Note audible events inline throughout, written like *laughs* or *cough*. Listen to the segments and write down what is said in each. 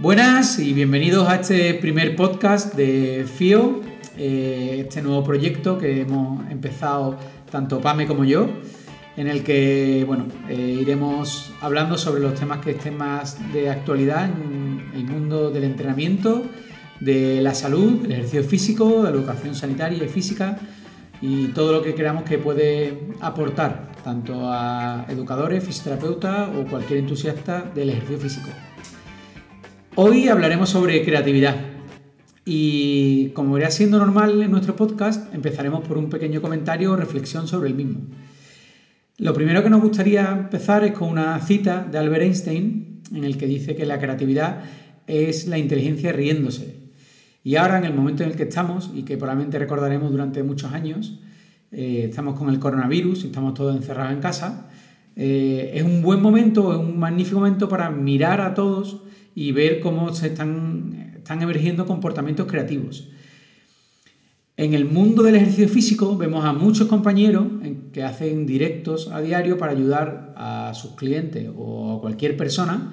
Buenas y bienvenidos a este primer podcast de FIO, eh, este nuevo proyecto que hemos empezado tanto Pame como yo, en el que bueno, eh, iremos hablando sobre los temas que estén más de actualidad en el mundo del entrenamiento, de la salud, del ejercicio físico, de la educación sanitaria y física y todo lo que creamos que puede aportar tanto a educadores, fisioterapeutas o cualquier entusiasta del ejercicio físico. Hoy hablaremos sobre creatividad y como irá siendo normal en nuestro podcast, empezaremos por un pequeño comentario o reflexión sobre el mismo. Lo primero que nos gustaría empezar es con una cita de Albert Einstein en el que dice que la creatividad es la inteligencia riéndose. Y ahora, en el momento en el que estamos, y que probablemente recordaremos durante muchos años, eh, estamos con el coronavirus y estamos todos encerrados en casa, eh, es un buen momento, es un magnífico momento para mirar a todos y ver cómo se están, están emergiendo comportamientos creativos. En el mundo del ejercicio físico vemos a muchos compañeros que hacen directos a diario para ayudar a sus clientes o a cualquier persona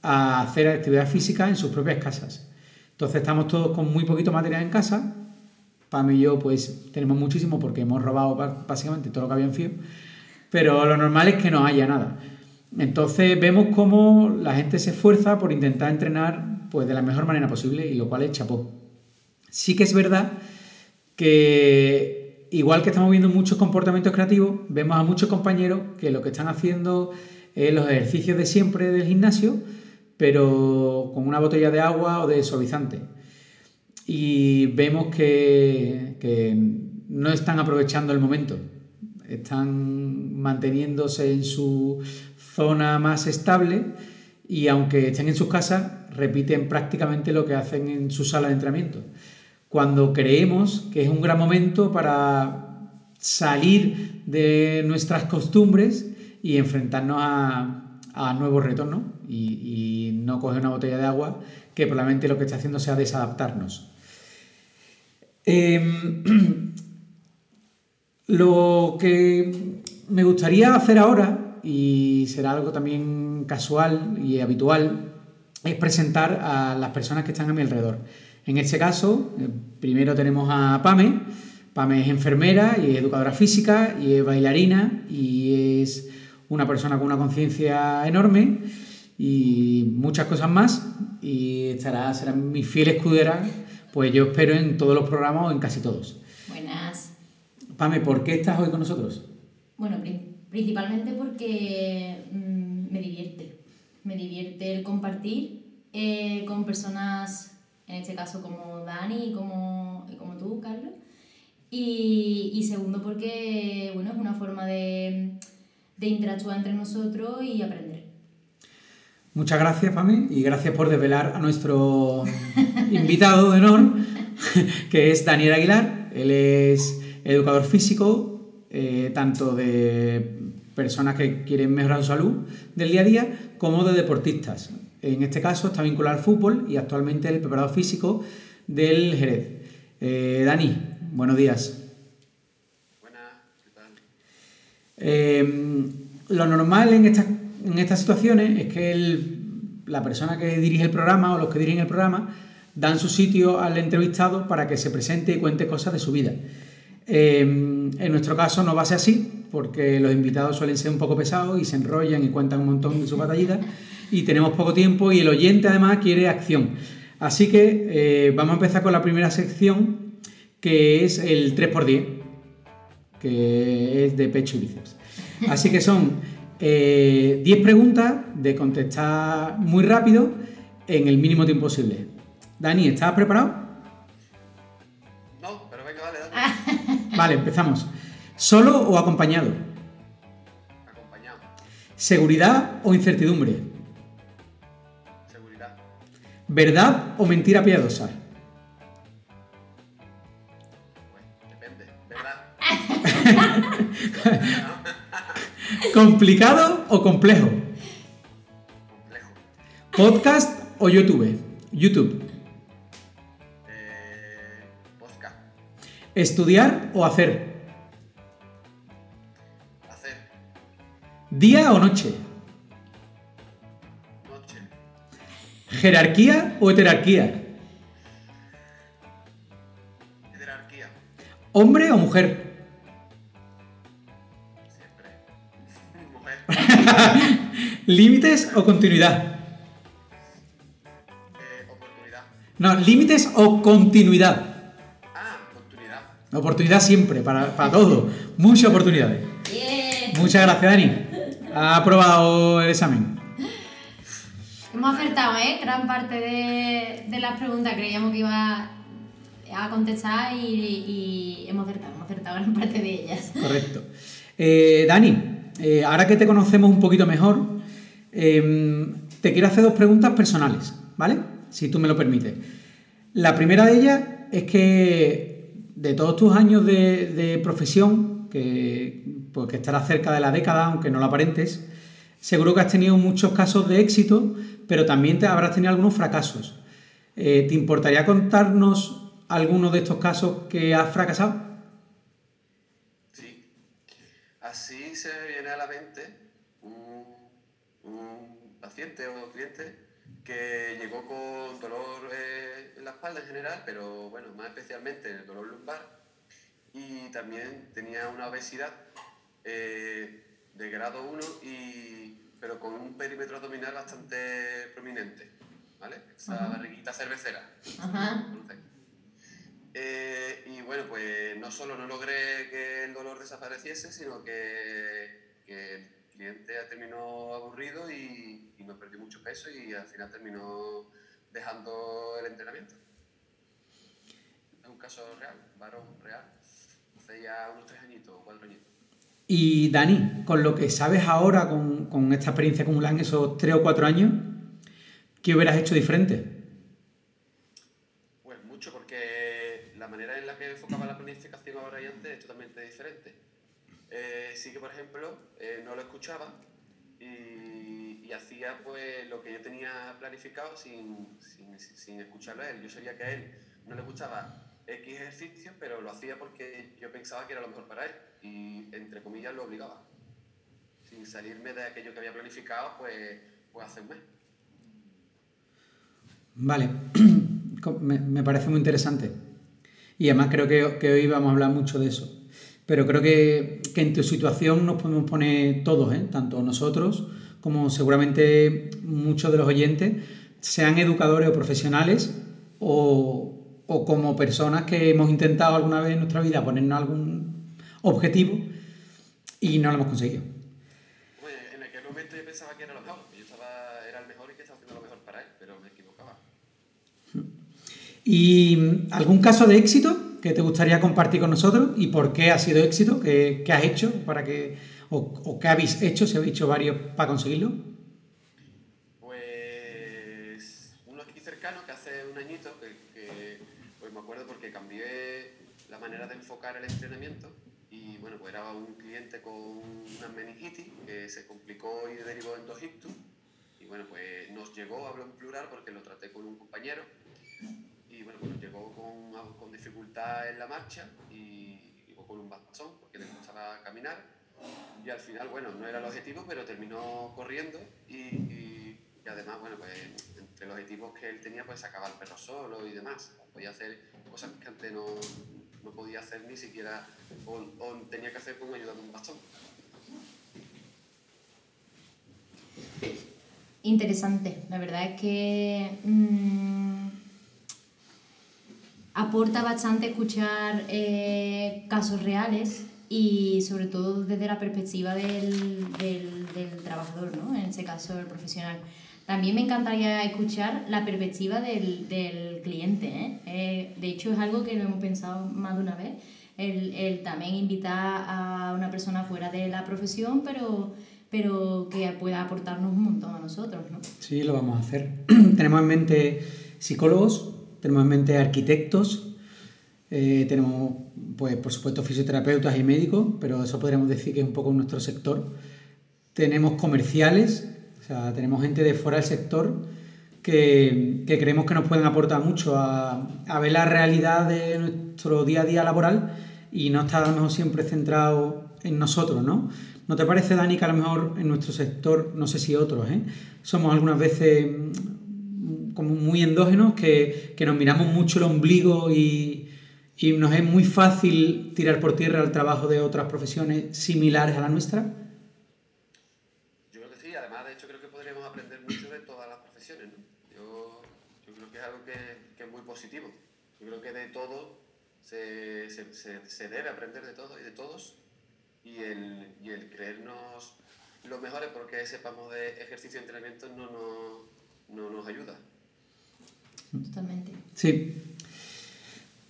a hacer actividad física en sus propias casas. Entonces estamos todos con muy poquito material en casa. Pam y yo pues tenemos muchísimo porque hemos robado básicamente todo lo que había en FIO. Pero lo normal es que no haya nada. Entonces vemos cómo la gente se esfuerza por intentar entrenar pues, de la mejor manera posible y lo cual es chapó. Sí que es verdad que igual que estamos viendo muchos comportamientos creativos, vemos a muchos compañeros que lo que están haciendo es los ejercicios de siempre del gimnasio, pero con una botella de agua o de suavizante. Y vemos que, que no están aprovechando el momento, están manteniéndose en su zona más estable y aunque estén en sus casas, repiten prácticamente lo que hacen en su sala de entrenamiento. Cuando creemos que es un gran momento para salir de nuestras costumbres y enfrentarnos a, nuevos retos, Y, y, no coger una botella de agua que probablemente lo que está haciendo sea desadaptarnos. Em, *clears throat* lo que me gustaría hacer ahora y será algo también casual y habitual, es presentar a las personas que están a mi alrededor. En este caso, eh, primero tenemos a Pame. Pame es enfermera y es educadora física y es bailarina y es una persona con una conciencia enorme y muchas cosas más y estará, será mi fiel escudera, pues yo espero en todos los programas o en casi todos. Buenas. Pame, ¿por qué estás hoy con nosotros? Bueno, Principalmente porque mm, me divierte. Me divierte el compartir eh, con personas, en este caso como Dani y como, como tú, Carlos. Y, y, segundo porque bueno, es una forma de, de interactuar entre nosotros y aprender. Muchas gracias, Pami, y gracias por desvelar a nuestro *laughs* invitado de honor, *laughs* que es Daniel Aguilar. Él es educador físico, eh, tanto de personas que quieren mejorar su salud del día a día, como de deportistas. En este caso está vinculado al fútbol y actualmente el preparador físico del Jerez. Eh, Dani, buenos días. Buenas, ¿qué tal? Eh, lo normal en estas situaciones es que la persona que dirige el programa o los que dirigen el programa dan su sitio al entrevistado para que se presente y cuente cosas de su vida. Eh, en nuestro caso no va a ser así, porque los invitados suelen ser un poco pesados y se enrollan y cuentan un montón de sus batallitas y tenemos poco tiempo y el oyente además quiere acción. Así que eh, vamos a empezar con la primera sección que es el 3x10, que es de pecho y bíceps. Así que son 10 eh, preguntas de contestar muy rápido en el mínimo tiempo posible. Dani, ¿estás preparado? Vale, empezamos. ¿Solo o acompañado? Acompañado. ¿Seguridad o incertidumbre? Seguridad. ¿Verdad o mentira piadosa? depende. ¿Verdad? *laughs* ¿Complicado o complejo? Complejo. ¿Podcast o YouTube? YouTube. ¿Estudiar o hacer? ¿Día o noche? Noche. ¿Jerarquía o heterarquía? Jerarquía. ¿Hombre o mujer? Siempre. *laughs* Mujer. ¿Límites o continuidad? Eh, oportunidad. No, límites o continuidad. Oportunidad. Siempre, para, para todo. Muchas oportunidades. Bien. Muchas gracias, Dani. Ha aprobado el examen. Hemos acertado, ¿eh? Gran parte de, de las preguntas creíamos que iba a contestar y, y hemos acertado, hemos acertado gran parte de ellas. Correcto. Eh, Dani, eh, ahora que te conocemos un poquito mejor, eh, te quiero hacer dos preguntas personales, ¿vale? Si tú me lo permites. La primera de ellas es que de todos tus años de, profesión, que, pues, que estarás cerca de la década, aunque no lo aparentes, seguro que has tenido muchos casos de éxito, pero también te habrás tenido algunos fracasos. Eh, ¿Te importaría contarnos algunos de estos casos que has fracasado? Sí. Así se viene a la mente un, un paciente o cliente que llegó con dolor eh, en la espalda en general, pero bueno, más especialmente el dolor lumbar y también tenía una obesidad eh, de grado 1 y, pero con un perímetro abdominal bastante prominente, ¿vale? Esa Ajá. barriguita cervecera. Ajá. ¿conoces? Eh, y bueno, pues no solo no logré que el dolor desapareciese, sino que, que el cliente terminó aburrido y, y me perdió mucho peso y al final terminó dejando el entrenamiento. Es un caso real, varón real. Hace ya unos tres añitos o cuatro añitos. Y Dani, con lo que sabes ahora, con, con esta experiencia acumulada en esos tres o cuatro años, ¿qué hubieras hecho diferente? Pues mucho, porque la manera en la que enfocaba la planificación ahora y antes es totalmente diferente. Eh, sí que, por ejemplo, eh, no lo escuchaba y, hacía pues lo que yo tenía planificado sin, sin, sin escucharlo a él. Yo sabía que a él no le gustaba X ejercicio, pero lo hacía porque yo pensaba que era lo mejor para él y, entre comillas, lo obligaba. Sin salirme de aquello que había planificado, pues, pues hace un mes. Vale, *clears throat* me, me parece muy interesante. Y además creo que, que hoy vamos a hablar mucho de eso. Pero creo que, que en tu situación nos podemos poner todos, ¿eh? tanto nosotros como seguramente muchos de los oyentes, sean educadores o profesionales o, o como personas que hemos intentado alguna vez en nuestra vida ponernos algún objetivo y no lo hemos conseguido. En aquel momento yo pensaba que era lo mejor, que yo estaba, era el mejor y que estaba haciendo lo mejor para él, pero me equivocaba. ¿Y algún caso de éxito que te gustaría compartir con nosotros? ¿Y por qué ha sido éxito? ¿Qué, qué has hecho para que, o, o qué habéis hecho, si habéis hecho varios para conseguirlo? Pues uno aquí cercano que hace un añito, que, que, pues me acuerdo porque cambié la manera de enfocar el entrenamiento y bueno, pues era un cliente con una meningitis que se complicó y derivó en dos y bueno, pues nos llegó, hablo en plural porque lo traté con un compañero bueno, nos llegó con, con dificultad en la marcha y llegó con un bastón porque le costaba caminar y al final, bueno, no era el objetivo, pero terminó corriendo y, y- además, bueno, pues entre los objetivos que él tenía, pues sacaba al perro solo y demás. Podía hacer cosas que antes no, no podía hacer ni siquiera, o, o tenía que hacer con ayuda de un bastón. Interesante, la verdad es que mm, aporta bastante escuchar eh, casos reales y sobre todo desde la perspectiva del, del- del trabajador, ¿no? en este caso el profesional. También me encantaría escuchar la perspectiva del, del cliente. ¿eh? Eh, de hecho, es algo que lo hemos pensado más de una vez, el, el también invitar a una persona fuera de la profesión, pero, pero que pueda aportarnos un montón a nosotros. ¿no? Sí, lo vamos a hacer. *clears throat* tenemos en mente psicólogos, tenemos en mente arquitectos, eh, tenemos, pues, por supuesto, fisioterapeutas y médicos, pero eso podríamos decir que es un poco nuestro sector. Tenemos comerciales, o sea, tenemos gente de fuera del sector que, que creemos que nos pueden aportar mucho a, a ver la realidad de nuestro día a día laboral y no estar a lo mejor siempre centrado en nosotros, ¿no? ¿No te parece, Dani, que a lo mejor en nuestro sector, no sé si otros, ¿eh? somos algunas veces muy endógenos, que, que nos miramos mucho el ombligo y, y nos es muy fácil tirar por tierra el trabajo de otras profesiones similares a la nuestra? Yo creo que sí, además de hecho creo que podríamos aprender mucho de todas las profesiones. ¿no? Yo, yo, creo que es algo que, que, es muy positivo. Yo creo que de todo se, se, se, se debe aprender de todo y de todos y el, y el creernos los mejores porque sepamos de ejercicio y entrenamiento no, no, no nos ayuda. Totalmente. Sí,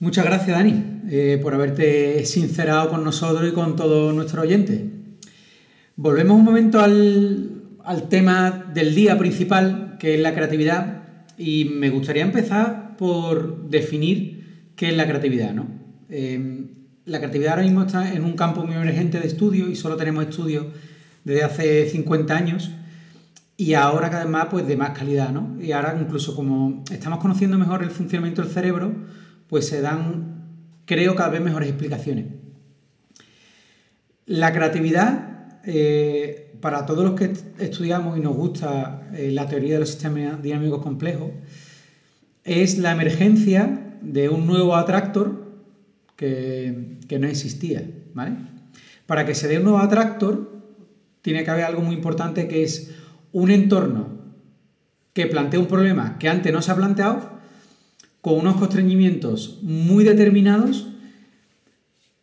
Muchas gracias, Dani, eh, por haberte sincerado con nosotros y con todos nuestros oyentes. Volvemos un momento al, al, tema del día principal, que es la creatividad, y me gustaría empezar por definir qué es la creatividad. ¿no? Eh, la creatividad ahora mismo está en un campo muy emergente de estudio y solo tenemos estudios desde hace 50 años y ahora cada vez más pues, de más calidad. ¿no? Y ahora incluso como estamos conociendo mejor el funcionamiento del cerebro, pues se dan, creo, cada vez mejores explicaciones. La creatividad, eh, para todos los que estudiamos y nos gusta eh, la teoría de los sistemas dinámicos complejos, es la emergencia de un nuevo atractor que, que no existía. ¿vale? Para que se dé un nuevo atractor, tiene que haber algo muy importante que es un entorno que plantea un problema que antes no se ha planteado con unos constreñimientos muy determinados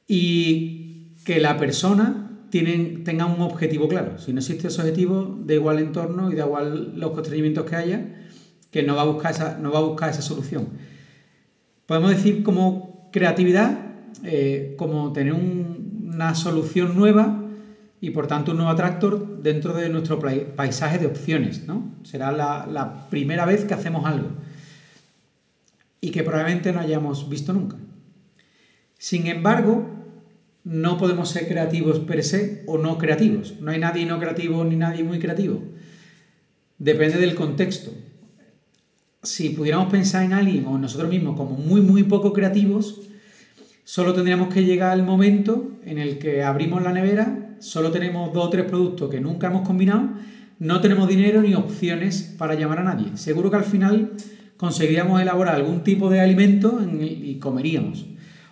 y que la persona tenga un objetivo claro. Si no existe ese objetivo, da igual entorno y da igual los constreñimientos que haya, que no va a buscar esa, no va a buscar esa solución. Podemos decir como creatividad, eh, como tener una solución nueva y por tanto un nuevo atractor dentro de nuestro paisaje de opciones. ¿no? Será la, la primera vez que hacemos algo y que probablemente no hayamos visto nunca. Sin embargo, no podemos ser creativos per se o no creativos. No hay nadie no creativo ni nadie muy creativo. Depende del contexto. Si pudiéramos pensar en alguien o nosotros mismos como muy, muy poco creativos, solo tendríamos que llegar al momento en el que abrimos la nevera, solo tenemos dos o tres productos que nunca hemos combinado, no tenemos dinero ni opciones para llamar a nadie. Seguro que al final conseguiríamos elaborar algún tipo de alimento y comeríamos.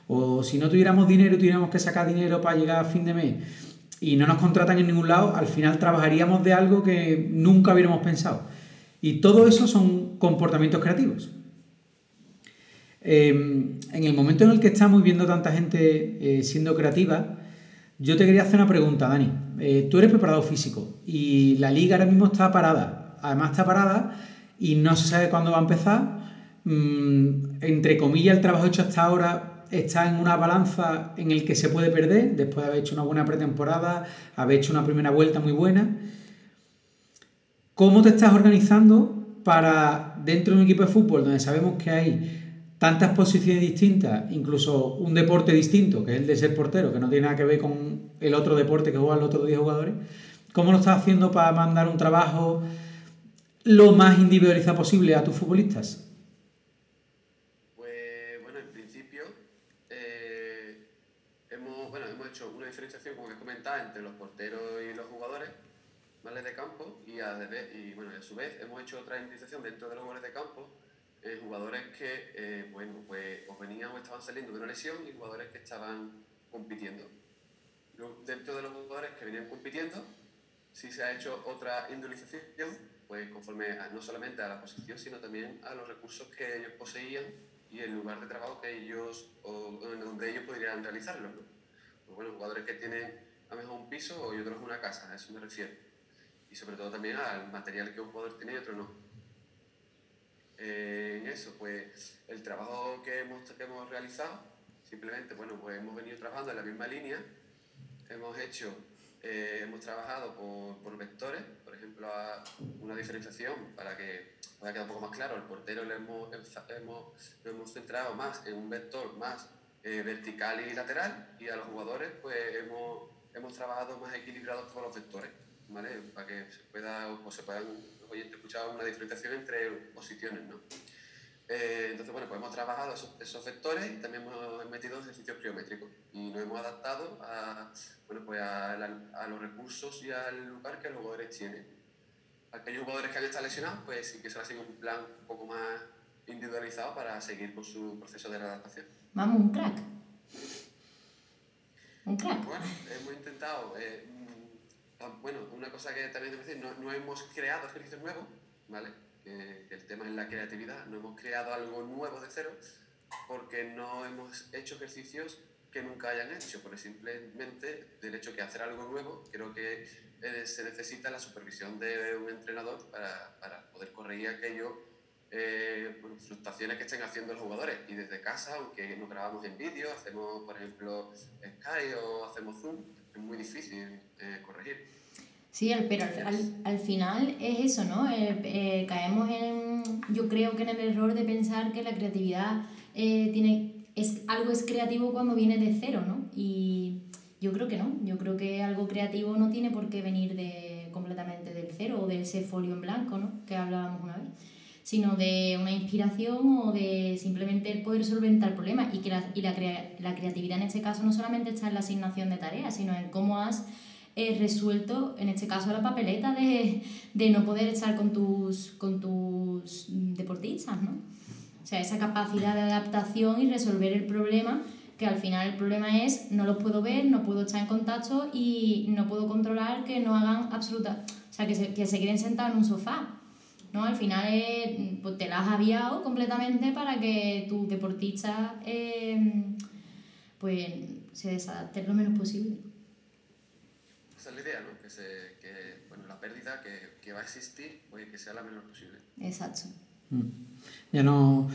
O si no tuviéramos dinero y tuviéramos que sacar dinero para llegar a fin de mes y no nos contratan en ningún lado, al final trabajaríamos de algo que nunca hubiéramos pensado. Y todo eso son comportamientos creativos. Em, en el momento en el que estamos viendo tanta gente eh, siendo creativa, yo te quería hacer una pregunta, Dani. Eh, tú eres preparado físico y la liga ahora mismo está parada. Además está parada y no se sabe cuándo va a empezar. Mm, entre comillas, el trabajo hecho hasta ahora está en una balanza en el que se puede perder, después de haber hecho una buena pretemporada, haber hecho una primera vuelta muy buena. ¿Cómo te estás organizando para, dentro de un equipo de fútbol donde sabemos que hay tantas posiciones distintas, incluso un deporte distinto, que es el de ser portero, que no tiene nada que ver con el otro deporte que juegan los otros 10 jugadores, ¿cómo lo estás haciendo para mandar un trabajo lo más individualizado posible a tus futbolistas? Pues bueno, en principio eh, hemos, hecho una diferenciación, como que comentaba, entre los porteros y los jugadores ¿vale? de campo y a, su vez hemos hecho otra diferenciación dentro de los jugadores de campo eh, jugadores que eh, bueno, pues, o venían o estaban saliendo de una lesión y jugadores que estaban compitiendo. Dentro de los jugadores que venían compitiendo, sí se ha hecho otra individualización pues conforme no solamente a la posición, sino también a los recursos que ellos poseían y el lugar de trabajo que ellos, o, donde ellos podrían realizarlo. ¿no? Pues bueno, jugadores que tienen a lo mejor un piso y otros una casa, a eso me refiero. Y sobre todo también al material que un jugador tiene y otro no. Eh, en eso, pues el trabajo que hemos, que hemos realizado, simplemente, bueno, pues hemos venido trabajando en la misma línea, hemos hecho eh, hemos trabajado por, por, vectores, por ejemplo, una diferenciación para que pueda quedar un poco más claro. El portero le hemos, hemos, hemos centrado más en un vector más eh, vertical y lateral y a los jugadores pues hemos, hemos trabajado más equilibrados todos los vectores, ¿vale? Para que se pueda, o se puedan los oyentes escuchar una diferenciación entre posiciones, ¿no? Eh, entonces, bueno, pues hemos trabajado esos, esos, vectores y también hemos metido ejercicios pliométricos y nos hemos adaptado a, bueno, pues a, a, los recursos y al lugar que los jugadores tienen. aquellos jugadores que han estado lesionados, pues sí que se hace un plan un poco más individualizado para seguir con su proceso de adaptación. Vamos, un crack. Un crack. Bueno, hemos intentado, eh, bueno, una cosa que también debo decir, no, no hemos creado ejercicios nuevos, ¿vale? El tema es la creatividad, no hemos creado algo nuevo de cero porque no hemos hecho ejercicios que nunca hayan hecho, porque simplemente del hecho que hacer algo nuevo, creo que eh, se necesita la supervisión de un entrenador para, para poder corregir aquello, eh, frustraciones que estén haciendo los jugadores. Y desde casa, aunque nos grabamos en vídeo, hacemos, por ejemplo, Sky o hacemos Zoom, es muy difícil eh, corregir. Sí, pero al, al, al, final es eso, ¿no? Eh, eh, caemos en, yo creo que en el error de pensar que la creatividad eh, tiene, es, algo es creativo cuando viene de cero, ¿no? Y yo creo que no, yo creo que algo creativo no tiene por qué venir de, completamente del cero o de ese folio en blanco, ¿no? Que hablábamos una vez sino de una inspiración o de simplemente el poder solventar problemas y que la, y la, crea, la creatividad en este caso no solamente está en la asignación de tareas, sino en cómo has eh, resuelto, en este caso, la papeleta de, de no poder estar con tus, con tus deportistas, ¿no? O sea, esa capacidad de adaptación y resolver el problema, que al final el problema es no los puedo ver, no puedo estar en contacto y no puedo controlar que no hagan absoluta... O sea, que se, que se queden sentados en un sofá. ¿No? Al final es, pues te la has aviado completamente para que tu deportista eh, pues, se desadapte lo menos posible esa es la idea, ¿no? Que, se, que bueno, la pérdida que, que, va a existir, pues que sea la menor posible. Exacto. Mm. Ya no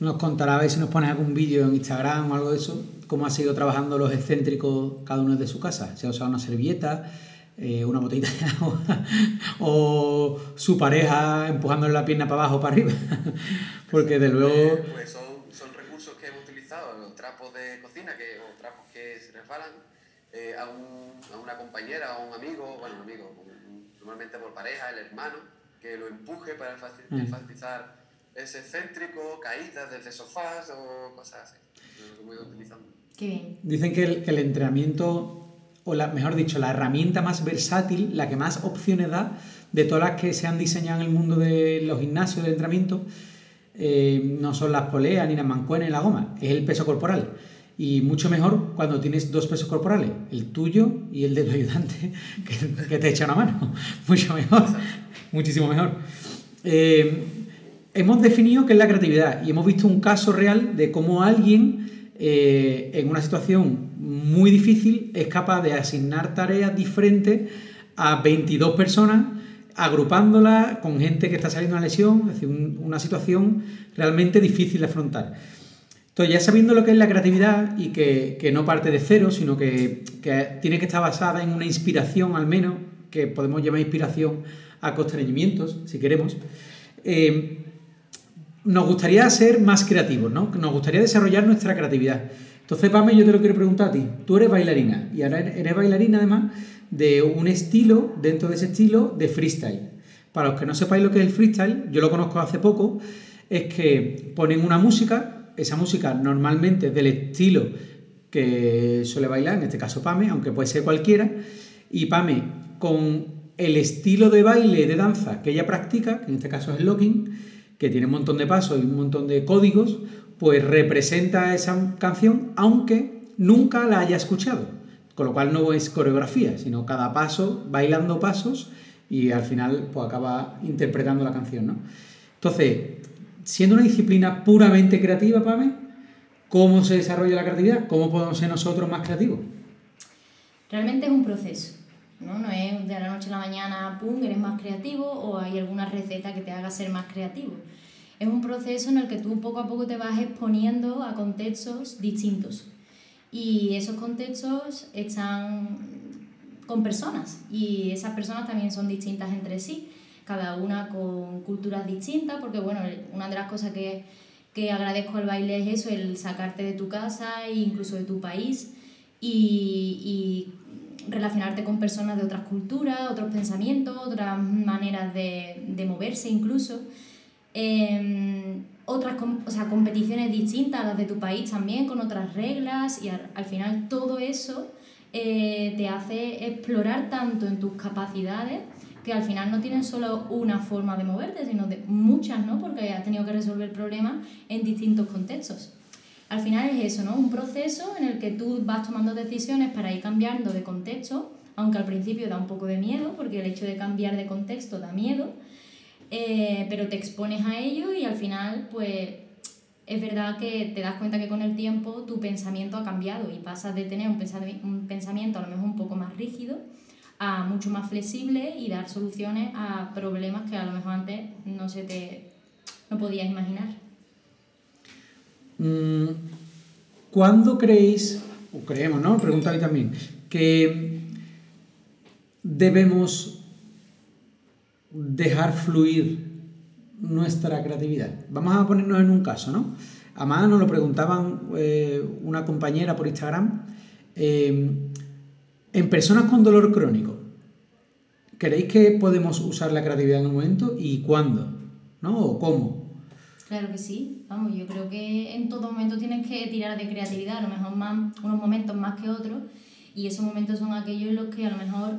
nos contará a ver si nos pones algún vídeo en Instagram o algo de eso, cómo ha sido trabajando los excéntricos cada uno desde su casa. Se ha usado una servilleta, eh, una botellita de agua *laughs* o su pareja empujándole la pierna para abajo para arriba. *laughs* Porque de luego... Eh, pues son, son recursos que hemos utilizado, los trapos de cocina que, o trapos que se resbalan eh, a, un, a, una compañera, a un amigo, bueno, un amigo, normalmente por pareja, el hermano, que lo empuje para enfatizar mm. ese excéntrico, caídas desde sofás o cosas así. Lo voy utilizando. Qué bien. Dicen que el, que el entrenamiento, o la, mejor dicho, la herramienta más versátil, la que más opciones da de todas las que se han diseñado en el mundo de los gimnasios de entrenamiento, eh, no son las poleas ni las mancuernas ni la goma, es el peso corporal y mucho mejor cuando tienes dos pesos corporales, el tuyo y el de ayudante, *laughs* que, que te echa una mano. *laughs* Mucho mejor, muchísimo mejor. Eh, hemos definido qué es la creatividad y hemos visto un caso real de cómo alguien eh, en una situación muy difícil es capaz de asignar tareas diferentes a 22 personas agrupándolas con gente que está saliendo de una lesión, es decir, un, una situación realmente difícil de afrontar. Entonces, ya sabiendo lo que es la creatividad y que, que no parte de cero, sino que, que, tiene que estar basada en una inspiración al menos, que podemos llamar inspiración a constreñimientos, si queremos, eh, nos gustaría ser más creativos, ¿no? Nos gustaría desarrollar nuestra creatividad. Entonces, Pame, yo te lo quiero preguntar a ti. Tú eres bailarina y ahora eres bailarina además de un estilo, dentro de ese estilo, de freestyle. Para los que no sepáis lo que es el freestyle, yo lo conozco hace poco, es que ponen una música, esa música normalmente del estilo que suele bailar, en este caso Pame, aunque puede ser cualquiera, y Pame con el estilo de baile, de danza que ella practica, que en este caso es el locking, que tiene un montón de pasos y un montón de códigos, pues representa esa canción aunque nunca la haya escuchado. Con lo cual no es coreografía, sino cada paso bailando pasos y al final pues acaba interpretando la canción, ¿no? Entonces, siendo una disciplina puramente creativa, Pame, ¿cómo se desarrolla la creatividad? ¿Cómo podemos ser nosotros más creativos? Realmente es un proceso, ¿no? No es de la noche a la mañana, pum, eres más creativo o hay alguna receta que te haga ser más creativo. Es un proceso en el que tú poco a poco te vas exponiendo a contextos distintos. Y esos contextos están con personas y esas personas también son distintas entre sí cada una con culturas distintas, porque bueno, una de las cosas que, que agradezco al baile es eso, el sacarte de tu casa e incluso de tu país y, y relacionarte con personas de otras culturas, otros pensamientos, otras maneras de, de moverse incluso. Eh, otras o sea, competiciones distintas a las de tu país también, con otras reglas y al, al final todo eso eh, te hace explorar tanto en tus capacidades que al final no tienen solo una forma de moverte, sino de muchas, ¿no? Porque has tenido que resolver problemas en distintos contextos. Al final es eso, ¿no? Un proceso en el que tú vas tomando decisiones para ir cambiando de contexto, aunque al principio da un poco de miedo, porque el hecho de cambiar de contexto da miedo, eh, pero te expones a ello y al final, pues es verdad que te das cuenta que con el tiempo tu pensamiento ha cambiado y pasas de tener un pensamiento a lo mejor un poco más rígido a mucho más flexible y dar soluciones a problemas que a lo mejor antes no se te no podías imaginar. Mm, ¿Cuándo creéis, o creemos, ¿no? Pregunta a también, que debemos dejar fluir nuestra creatividad? Vamos a ponernos en un caso, ¿no? Además nos lo preguntaban eh, una compañera por Instagram. Eh, en personas con dolor crónico, ¿creéis que podemos usar la creatividad en un momento y cuándo? ¿No? ¿O cómo? Claro que sí. Vamos, yo creo que en todo momento tienes que tirar de creatividad, a lo mejor más, unos momentos más que otros, y esos momentos son aquellos en los que a lo mejor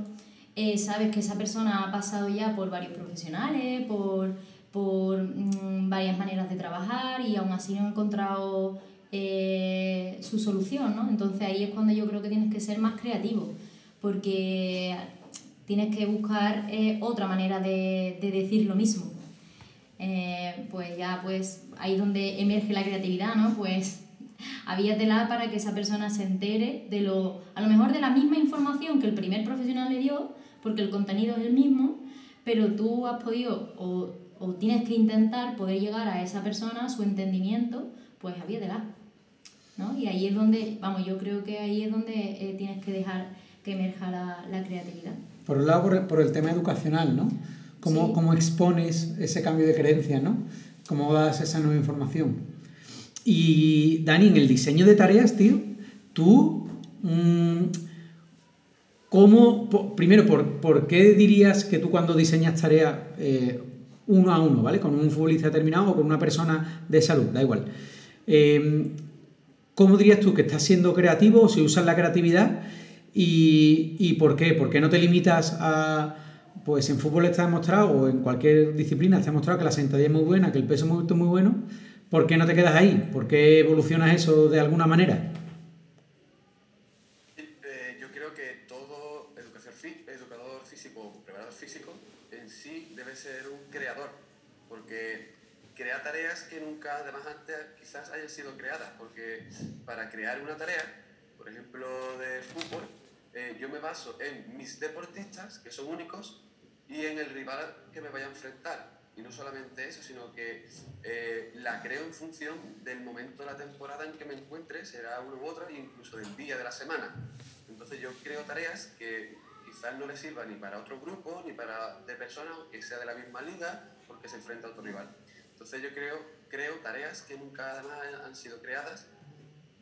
eh, sabes que esa persona ha pasado ya por varios profesionales, por, por mm, varias maneras de trabajar y aún así no ha encontrado eh, su solución, ¿no? Entonces ahí es cuando yo creo que tienes que ser más creativo, porque tienes que buscar eh, otra manera de, de, decir lo mismo. Eh, pues ya, pues ahí donde emerge la creatividad, ¿no? Pues la para que esa persona se entere de lo, a lo mejor de la misma información que el primer profesional le dio, porque el contenido es el mismo, pero tú has podido o, o tienes que intentar poder llegar a esa persona, su entendimiento, pues la ¿no? Y ahí es donde, vamos, yo creo que ahí es donde eh, tienes que dejar que emerja la, la creatividad. Por un lado, por por el tema educacional, ¿no? ¿Cómo, ¿Cómo, expones ese cambio de creencias, ¿no? ¿Cómo das esa nueva información? Y Dani, en el diseño de tareas, tío, tú, mmm, ¿cómo, por, primero, por, por, qué dirías que tú cuando diseñas tareas eh, uno a uno, ¿vale? Con un futbolista determinado o con una persona de salud, da igual. Eh, ¿Cómo dirías tú que estás siendo creativo o si usas la creatividad? ¿Y, y por qué? ¿Por qué no te limitas a, pues en fútbol está demostrado, o en cualquier disciplina está demostrado que la sentadilla es muy buena, que el peso es muy bueno, ¿por qué no te quedas ahí? ¿Por qué evolucionas eso de alguna manera? Eh, yo creo que todo educador físico preparador físico en sí debe ser un creador, porque crea tareas que nunca además antes quizás hayan sido creadas, porque para crear una tarea, por ejemplo de fútbol, eh, yo me baso en mis deportistas, que son únicos, y en el rival que me vaya a enfrentar. Y no solamente eso, sino que eh, la creo en función del momento de la temporada en que me encuentre, será uno u otro, incluso del día de la semana. Entonces yo creo tareas que quizás no le sirvan ni para otro grupo, ni para de personas que sea de la misma liga, porque se enfrenta a otro rival. Entonces yo creo, creo tareas que nunca además han sido creadas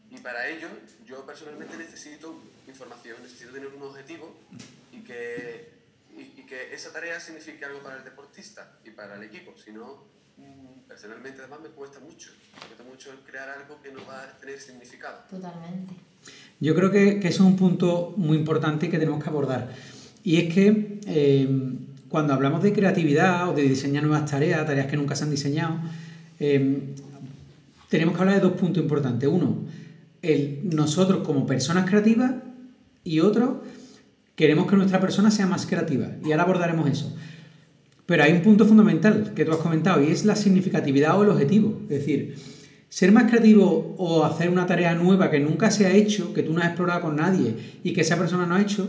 y para ello yo personalmente necesito información, necesito tener un objetivo y que, y, que esa tarea signifique algo para el deportista y para el equipo. Si no, mm, personalmente además me cuesta mucho. Me cuesta mucho crear algo que no va a tener significado. Totalmente. Yo creo que, que eso es un punto muy importante que tenemos que abordar. Y es que eh, cuando hablamos de creatividad o de diseñar nuevas tareas, tareas que nunca se han diseñado, eh, tenemos que hablar de dos puntos importantes. Uno, el, nosotros como personas creativas y otro, queremos que nuestra persona sea más creativa. Y ahora abordaremos eso. Pero hay un punto fundamental que tú has comentado y es la significatividad o el objetivo. Es decir, ser más creativo o hacer una tarea nueva que nunca se ha hecho, que tú no has explorado con nadie y que esa persona no ha hecho,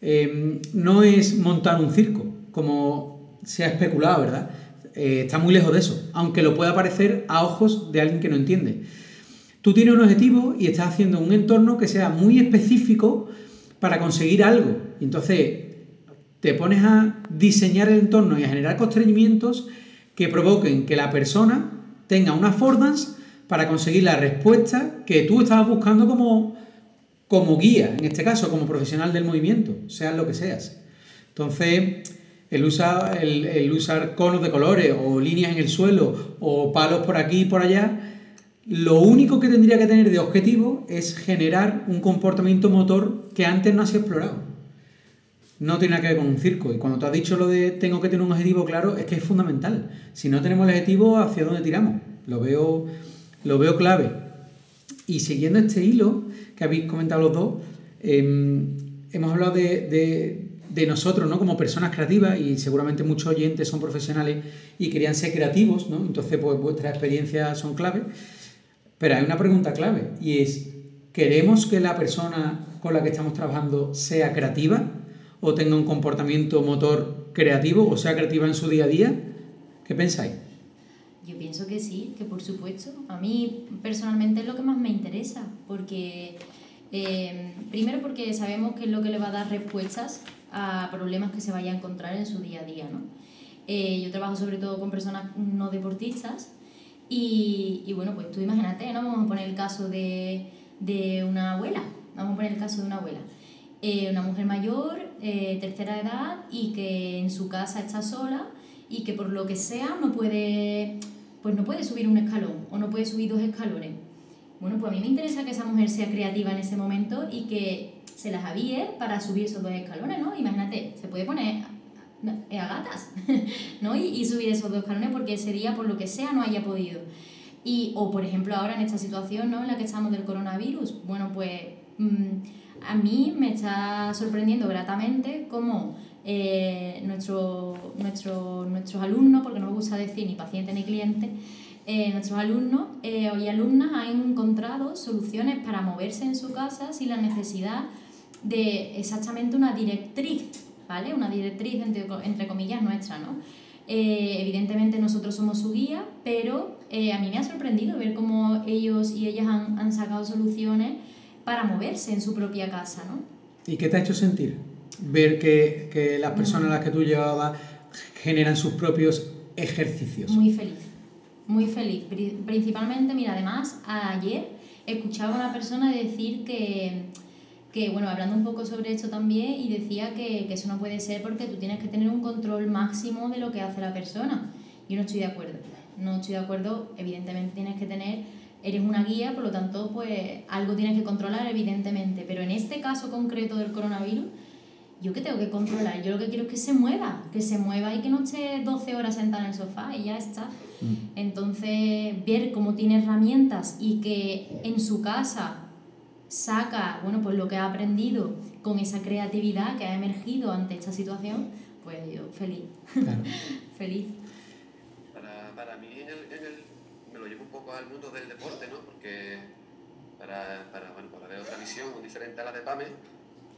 eh, no es montar un circo como se ha especulado, ¿verdad? Eh, está muy lejos de eso, aunque lo pueda parecer a ojos de alguien que no entiende. Tú tienes un objetivo y estás haciendo un entorno que sea muy específico para conseguir algo. Y entonces te pones a diseñar el entorno y a generar constreñimientos que provoquen que la persona tenga una affordance para conseguir la respuesta que tú estabas buscando como, como guía, en este caso, como profesional del movimiento, seas lo que seas. Entonces, el, el, usar conos de colores o líneas en el suelo o palos por aquí y por allá, lo único que tendría que tener de objetivo es generar un comportamiento motor que antes no se ha explorado. no tiene nada que ver con un circo. Y cuando tú has dicho lo de tengo que tener un objetivo claro, es que es fundamental. Si no tenemos el objetivo, ¿hacia dónde tiramos? Lo veo, lo veo clave. Y siguiendo este hilo que habéis comentado los dos, em, hemos hablado de, nosotros ¿no? como personas creativas y seguramente muchos oyentes son profesionales y querían ser creativos, ¿no? entonces pues vuestras experiencias son clave. Pero hay una pregunta clave y es, ¿queremos que la persona con la que estamos trabajando sea creativa? o tenga un comportamiento motor creativo o sea creativa en su día a día? ¿Qué pensáis? Yo pienso que sí, que por supuesto. A mí personalmente es lo que más me interesa, porque eh, primero porque sabemos que es lo que le va a dar respuestas a problemas que se vaya a encontrar en su día a día. ¿no? Eh, yo trabajo sobre todo con personas no deportistas y, y, bueno, pues tú imagínate, ¿no? Vamos a poner el caso de, de una abuela. Vamos a poner el caso de una abuela. Eh, una mujer mayor, eh, tercera edad y que en su casa está sola y que por lo que sea no puede, pues no puede subir un escalón o no puede subir dos escalones. Bueno, pues a mí me interesa que esa mujer sea creativa en ese momento y que se las avíe para subir esos dos escalones, ¿no? Imagínate, se puede poner a gatas, *laughs* ¿no? Y, y, subir esos dos escalones porque ese día, por lo que sea, no haya podido. Y, o por ejemplo, ahora en esta situación, ¿no? En la que estamos del coronavirus, bueno, pues... Mmm, a mí me está sorprendiendo gratamente cómo eh, nuestro, nuestro, nuestros alumnos, porque no me gusta decir ni paciente ni cliente, eh, nuestros alumnos eh, y alumnas han encontrado soluciones para moverse en su casa sin la necesidad de exactamente una directriz, ¿vale? Una directriz entre, entre comillas nuestra, ¿no? evidentemente nosotros somos su guía, pero a mí me ha sorprendido ver cómo ellos y ellas han, han sacado soluciones para moverse en su propia casa, ¿no? ¿Y qué te ha hecho sentir? Ver que, que las personas a las que tú llevabas generan sus propios ejercicios. Muy feliz, muy feliz. Principalmente, mira, además, ayer escuchaba a una persona decir que, que, bueno, hablando un poco sobre esto también, y decía que, que eso no puede ser porque tú tienes que tener un control máximo de lo que hace la persona. Yo no estoy de acuerdo. No estoy de acuerdo, evidentemente tienes que tener eres una guía, por lo tanto, pues algo tienes que controlar, evidentemente. Pero en este caso concreto del coronavirus, ¿yo qué tengo que controlar? Yo lo que quiero es que se mueva, que se mueva y que no esté 12 horas sentada en el sofá y ya está. Mm. Entonces, ver cómo tiene herramientas y que en su casa saca, bueno, pues lo que ha aprendido con esa creatividad que ha emergido ante esta situación, pues yo feliz. *laughs* feliz. Para, mí en el al mundo del deporte, ¿no? Porque para, para, bueno, para ver otra visión diferente a la de PAME,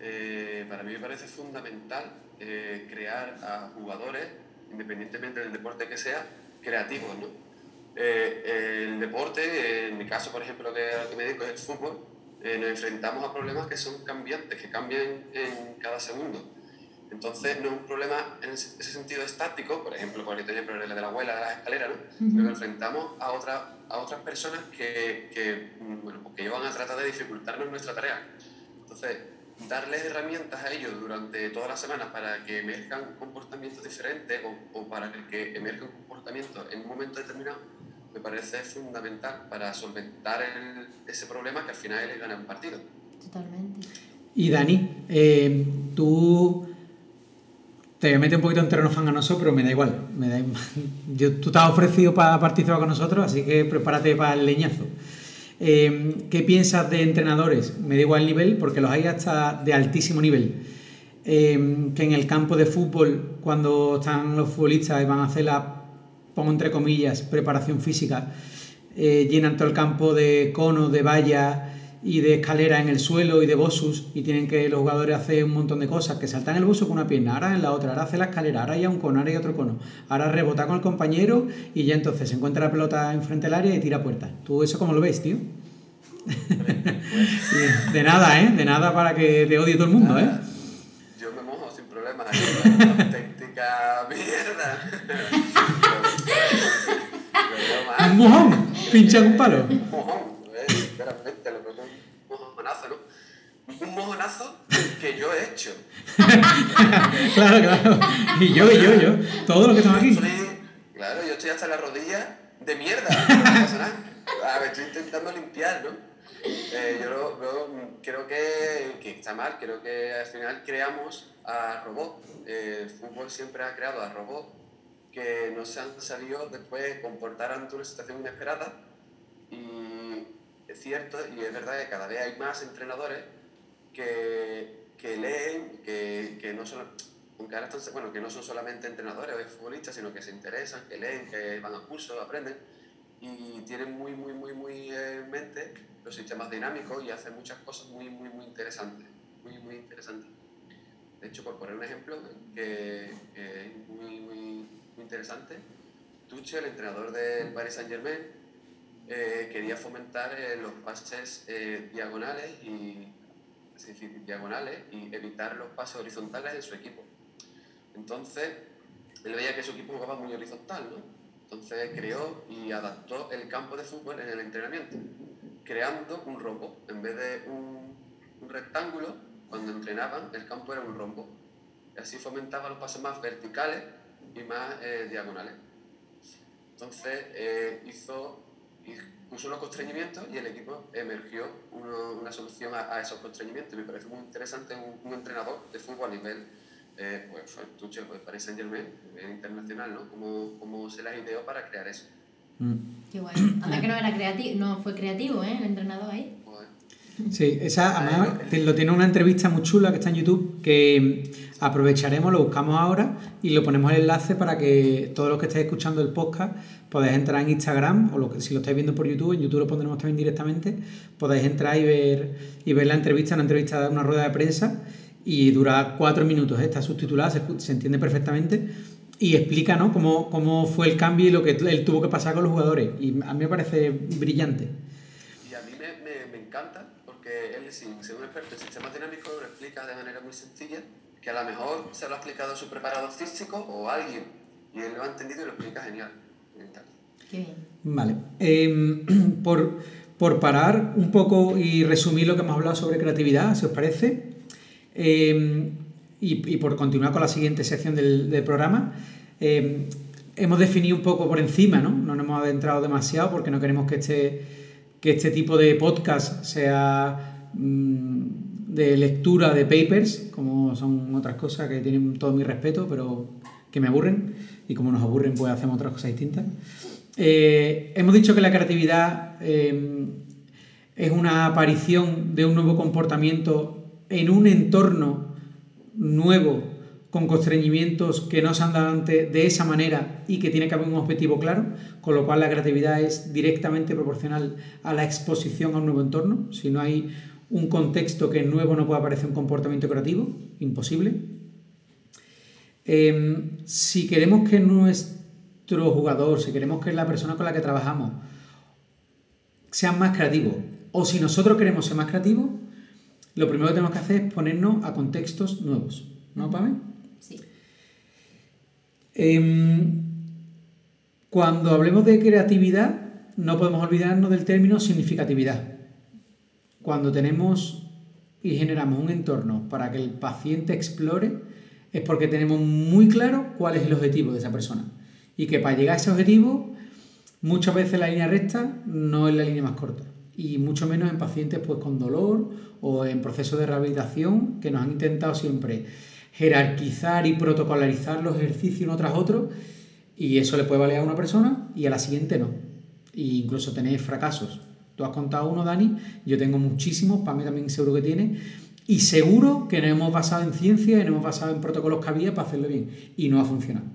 eh, para mí me parece fundamental eh, crear a jugadores, independientemente del deporte que sea, creativos, ¿no? Eh, el deporte, en mi caso, por ejemplo, que, que me dedico es el fútbol, nos enfrentamos a problemas que son cambiantes, que cambian en cada segundo. Entonces, no es un problema en ese sentido estático, por ejemplo, por el de la abuela de las escaleras, ¿no? Pero enfrentamos a, otra, a otras personas que, que, mm, bueno, que van a tratar de dificultarnos nuestra tarea. Entonces, darles herramientas a ellos durante todas las semanas para que emerjan comportamientos diferentes o, o para que emerjan comportamientos en un momento determinado, me parece fundamental para solventar ese problema que al final es ganar un partido. Totalmente. Y Dani, eh, tú te voy a meter un poquito en terreno fanganoso, pero me da igual. Me da *laughs* Yo, tú te has ofrecido para participar con nosotros, así que prepárate para el leñazo. Em, ¿Qué piensas de entrenadores? Me da igual el nivel, porque los hay hasta de altísimo nivel. Em, que en el campo de fútbol, cuando están los futbolistas y van a hacer la, pongo entre comillas, preparación física, eh, llenan todo el campo de cono, de valla y de escalera en el suelo y de bosus y tienen que los jugadores hacer un montón de cosas, que saltan el bosu con una pierna, ahora en la otra, ahora hace la escalera, ahora hay un cono, ahora hay otro cono, ahora rebota con el compañero y ya entonces se encuentra la pelota enfrente del área y tira puerta. ¿Tú eso cómo lo ves, tío? *laughs* de nada, ¿eh? De nada para que te odie todo el mundo, ¿eh? Yo me mojo sin problema, una auténtica *laughs* mierda. Un mojón, pincha un palo. Un mojón, sinceramente, lo un mojonazo que yo he hecho. *laughs* claro, claro. Y yo, y yo, yo. Todo lo que estamos aquí. claro, yo estoy hasta la rodilla de mierda. A ver, estoy intentando limpiar, ¿no? Eh, yo lo, creo que, que, está mal, creo que al final creamos a robots. el fútbol siempre ha creado a robots que no se han salido después comportar ante una situación inesperada. Y es cierto, y es verdad que cada vez hay más entrenadores que, que leen, que, que no son están, bueno, que no son solamente entrenadores o futbolistas, sino que se interesan, que leen, que van a cursos, aprenden y tienen muy, muy, muy, muy en mente los sistemas dinámicos y hacen muchas cosas muy, muy, muy interesantes. Muy, muy interesantes. De hecho, por poner un ejemplo que, es muy, muy, muy interesante, Tuchel, el entrenador del Paris Saint Germain, eh, quería fomentar eh, los pases eh, diagonales y diagonales y evitar los pases horizontales en su equipo. Entonces, él veía que su equipo jugaba muy horizontal, ¿no? Entonces creó y adaptó el campo de fútbol en el entrenamiento, creando un rombo. En vez de un, rectángulo, cuando entrenaban, el campo era un rombo. Y así fomentaba los pases más verticales y más eh, diagonales. Entonces eh, hizo, puso unos constreñimientos y el equipo emergió una solución a, esos constreñimientos. Me parece muy interesante un, un entrenador de fútbol a nivel eh, pues fue Tuchel, pues Paris Saint Germain, internacional, ¿no? ¿Cómo, ¿Cómo, se las ideó para crear eso? Mm. Qué guay. Anda que no era creativo, no fue creativo, ¿eh? El entrenador ahí. Sí, esa además lo tiene una entrevista muy chula que está en YouTube que aprovecharemos, lo buscamos ahora y lo ponemos el enlace para que todos los que estéis escuchando el podcast podáis entrar en Instagram o si lo estáis viendo por YouTube, en YouTube lo pondremos también directamente, podáis entrar y ver, y ver la entrevista, una entrevista, una rueda de prensa y dura cuatro minutos, ¿eh? está subtitulada, se, entiende perfectamente y explica ¿no? cómo, cómo, fue el cambio y lo que él tuvo que pasar con los jugadores. Y a mí me parece brillante. Y a mí me, me, encanta porque él, sin ser un experto en sistemas dinámicos, lo explica de manera muy sencilla, que a lo mejor se lo ha explicado su preparador físico o alguien, y él lo ha entendido y lo explica genial. Qué bien. Vale. Em, *clears throat* por, por parar un poco y resumir lo que hemos hablado sobre creatividad, si os parece, Em, y, por continuar con la siguiente sección del, programa, em, hemos definido un poco por encima, ¿no? No nos hemos adentrado demasiado porque no queremos que este, que este tipo de podcast sea mm, de lectura de papers, como son otras cosas que tienen todo mi respeto, pero que me aburren. Y como nos aburren, pues hacemos otras cosas distintas. Eh, hemos dicho que la creatividad em, es una aparición de un nuevo comportamiento en un entorno nuevo, con constreñimientos que no se han dado antes de esa manera y que tiene que haber un objetivo claro, con lo cual la creatividad es directamente proporcional a la exposición a un nuevo entorno. Si no hay un contexto que es nuevo no puede aparecer un comportamiento creativo, imposible. Em, si queremos que nuestro jugador, si queremos que la persona con la que trabajamos sea más creativo, o si nosotros queremos ser más creativos, lo primero que tenemos que hacer es ponernos a contextos nuevos. ¿No, Pame? Sí. Em, cuando hablemos de creatividad, no podemos olvidarnos del término significatividad. Cuando tenemos y generamos un entorno para que el paciente explore, es porque tenemos muy claro cuál es el objetivo de esa persona. Y que para llegar a ese objetivo, muchas veces la línea recta no es la línea más corta y mucho menos en pacientes pues, con dolor o en procesos de rehabilitación que nos han intentado siempre jerarquizar y protocolarizar los ejercicios uno tras otro y eso le puede valer a una persona y a la siguiente no. E incluso tenéis fracasos. Tú has contado uno, Dani, yo tengo muchísimos, para mí también seguro que tiene, y seguro que nos hemos basado en ciencia y nos hemos basado en protocolos que había para hacerlo bien y no ha funcionado.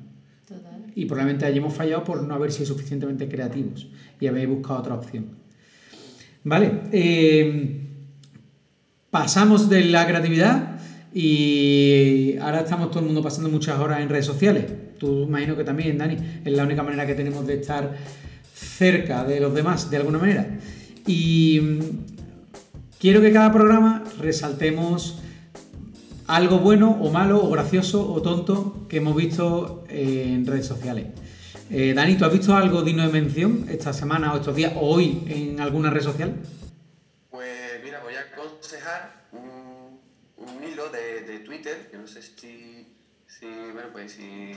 Total. Y probablemente hayamos fallado por no haber sido suficientemente creativos y haber buscado otra opción. Vale, eh, pasamos de la creatividad y ahora estamos todo el mundo pasando muchas horas en redes sociales. Tú imagino que también, Dani, es la única manera que tenemos de estar cerca de los demás, de alguna manera. Y mm, quiero que cada programa resaltemos algo bueno o malo o gracioso o tonto que hemos visto en redes sociales. Eh, Dani, ¿tú has visto algo digno de mención esta semana o estos días o hoy en alguna red social? Pues mira, voy a aconsejar un, hilo de, Twitter, que no sé si, bueno, pues si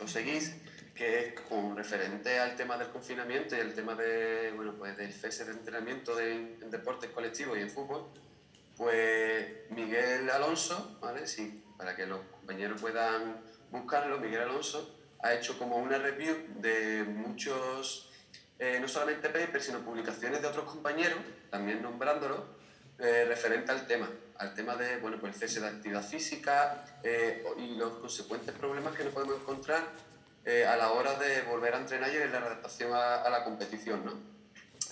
lo seguís, que es con referente al tema del confinamiento y el tema de, bueno, pues del cese de entrenamiento de, en deportes colectivos y en fútbol, pues Miguel Alonso, ¿vale? Sí, para que los compañeros puedan buscarlo, Miguel Alonso ha hecho como una review de muchos, eh, no solamente papers, sino publicaciones de otros compañeros, también nombrándolo, eh, referente al tema, al tema de, bueno, pues el cese de actividad física eh, y los consecuentes problemas que nos podemos encontrar a la hora de volver a entrenar y en la adaptación a, la competición, ¿no?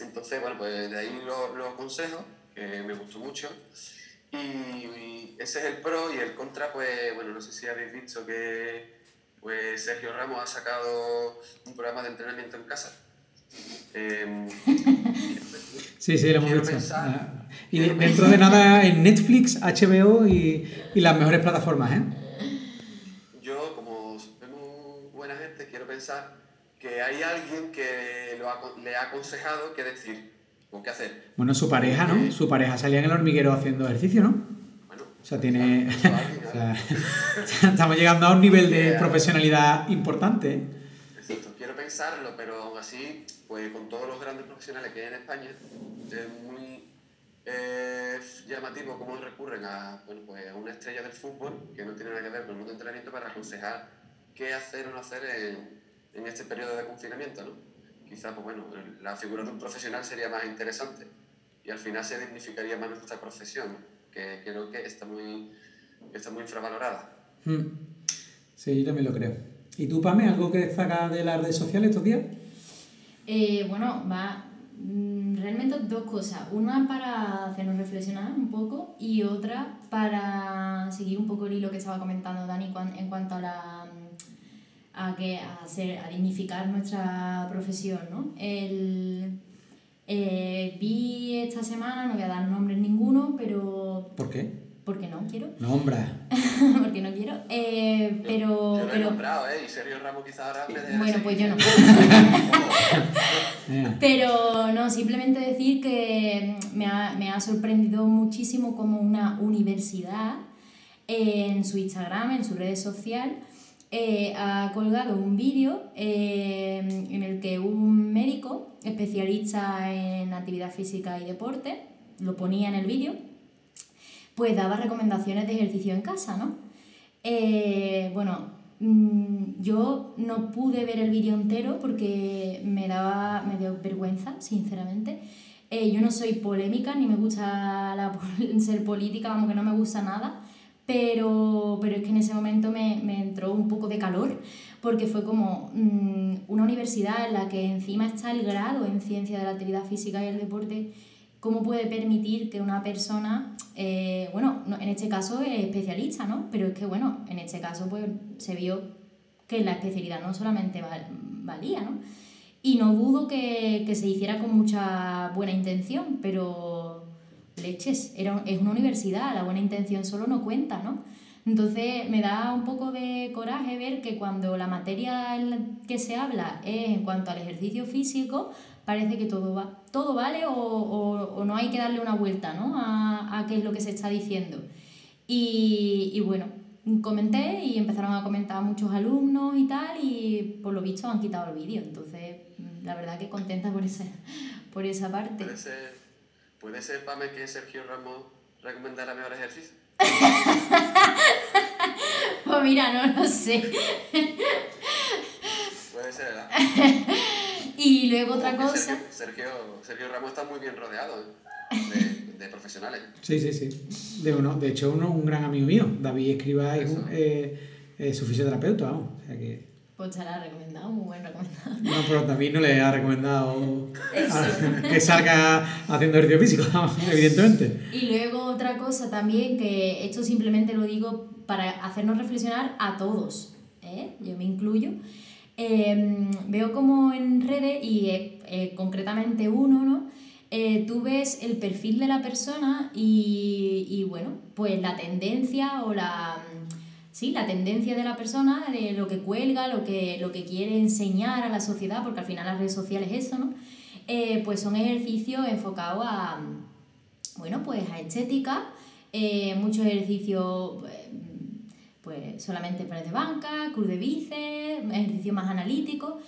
Entonces, bueno, pues de ahí los consejos, que me gustó mucho. Y, ese es el pro y el contra, pues bueno, no sé si habéis visto que pues Sergio Ramos ha sacado un programa de entrenamiento en casa. Em, *laughs* sí, sí, lo hemos visto. Ah, y dentro de nada en Netflix, HBO y, y, las mejores plataformas, ¿eh? Yo, como soy buena gente, quiero pensar que hay alguien que lo le ha aconsejado qué decir, o qué hacer. Bueno, su pareja, ¿no? Su pareja salía en el hormiguero haciendo ejercicio, ¿no? O sea, tiene. *laughs* *laughs* estamos llegando a un nivel de profesionalidad importante. Exacto, quiero pensarlo, pero aún así, pues con todos los grandes profesionales que hay en España, es muy eh, llamativo cómo recurren a, bueno, pues a una estrella del fútbol que no tiene nada que ver con el mundo de entrenamiento para aconsejar qué hacer o no hacer en, en este periodo de confinamiento, ¿no? Quizás, pues bueno, la figura de un profesional sería más interesante y al final se dignificaría más nuestra profesión que creo que está muy, está muy infravalorada. Hmm. Sí, yo también lo creo. ¿Y tú, Pame, algo que destaca de las redes sociales estos días? Eh, bueno, va mm, realmente dos cosas. Una para hacernos reflexionar un poco y otra para seguir un poco el hilo que estaba comentando Dani en cuanto a la a que a, hacer, a dignificar nuestra profesión, ¿no? El, eh, vi esta semana, no voy a dar nombres ninguno, pero... ¿Por qué? Porque no quiero. Nombra. *laughs* porque no quiero. Eh, pero. Yo, lo he nombrado, ¿eh? Y Sergio Ramos quizás ahora. Bueno, pues yo no. *laughs* *laughs* pero no, simplemente decir que me ha, me ha sorprendido muchísimo como una universidad en su Instagram, en su red social, eh, ha colgado un vídeo eh, en el que un médico especialista en actividad física y deporte, lo ponía en el vídeo, pues daba recomendaciones de ejercicio en casa, ¿no? Eh, bueno, mm, yo no pude ver el vídeo entero porque me daba me dio vergüenza, sinceramente. yo no soy polémica ni me gusta la, *laughs* ser política, vamos que no me gusta nada pero, pero es que en ese momento me, me entró un poco de calor, porque fue como mm, una universidad en la que encima está el grado en ciencia de la actividad física y el deporte, ¿cómo puede permitir que una persona, eh, bueno, en este caso es especialista, ¿no? Pero es que, bueno, en este caso pues se vio que la especialidad no solamente valía, ¿no? Y no dudo que, que se hiciera con mucha buena intención, pero leches, era, es una universidad, la buena intención solo no cuenta, ¿no? Entonces me da un poco de coraje ver que cuando la materia que se habla es en cuanto al ejercicio físico, parece que todo, va, todo vale o, o, no hay que darle una vuelta ¿no? a, a, qué es lo que se está diciendo. Y, y, bueno, comenté y empezaron a comentar muchos alumnos y tal y por lo visto han quitado el vídeo. Entonces, la verdad que contenta por, ese, por esa parte. ¿Puede ser, Pame, que Sergio Ramos recomendara mejor ejercicio? *laughs* pues mira, no lo sé. Puede ser, ¿verdad? *laughs* y luego otra cosa. Sergio, Sergio, Ramos está muy bien rodeado de, de, profesionales. Sí, sí, sí. De, uno, de hecho, uno, un gran amigo mío, David Escriba, es, eh, su fisioterapeuta, vamos. O sea que pues te la ha recomendado, muy buen recomendado. No, pero también no le ha recomendado que salga haciendo ejercicio físico, *laughs* evidentemente. Y luego otra cosa también, que esto simplemente lo digo para hacernos reflexionar a todos, ¿eh? yo me incluyo. Em, veo como en redes, y eh, eh, concretamente uno, ¿no? tú ves el perfil de la persona y, y bueno, pues la tendencia o la sí, la tendencia de la persona, de lo que cuelga, lo que, lo que quiere enseñar a la sociedad, porque al final las redes sociales es eso, ¿no? Eh, pues son ejercicios enfocados a, bueno, pues a estética, eh, muchos ejercicios pues solamente pares de banca, cruz de bíceps, ejercicio más analítico.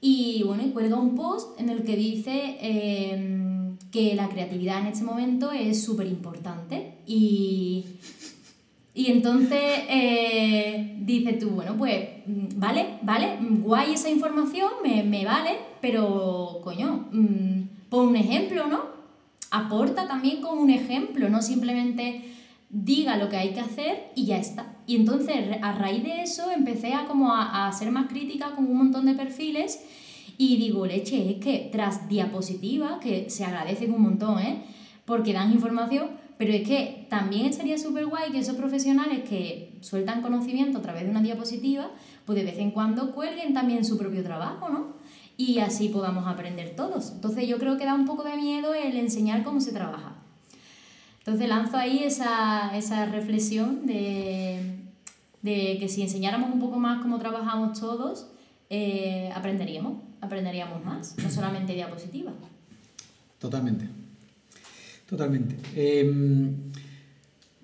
Y bueno, y cuelga un post en el que dice em, que la creatividad en este momento es súper importante. Y, y entonces eh, dices tú, bueno, pues mm, vale, vale, guay esa información, me, me vale, pero coño, mm, pon un ejemplo, ¿no? Aporta también con un ejemplo, no simplemente diga lo que hay que hacer y ya está. Y entonces a raíz de eso empecé a como a, a ser más crítica con un montón de perfiles y digo, leche, es que tras diapositivas, que se agradecen un montón, ¿eh? Porque dan información, pero es que también estaría súper guay que esos profesionales que sueltan conocimiento a través de una diapositiva, pues de vez en cuando cuelguen también su propio trabajo, ¿no? Y así podamos aprender todos. Entonces yo creo que da un poco de miedo el enseñar cómo se trabaja. Entonces lanzo ahí esa, esa reflexión de, de, que si enseñáramos un poco más cómo trabajamos todos, eh, aprenderíamos, aprenderíamos más, no solamente diapositivas. Totalmente. Totalmente. Eh,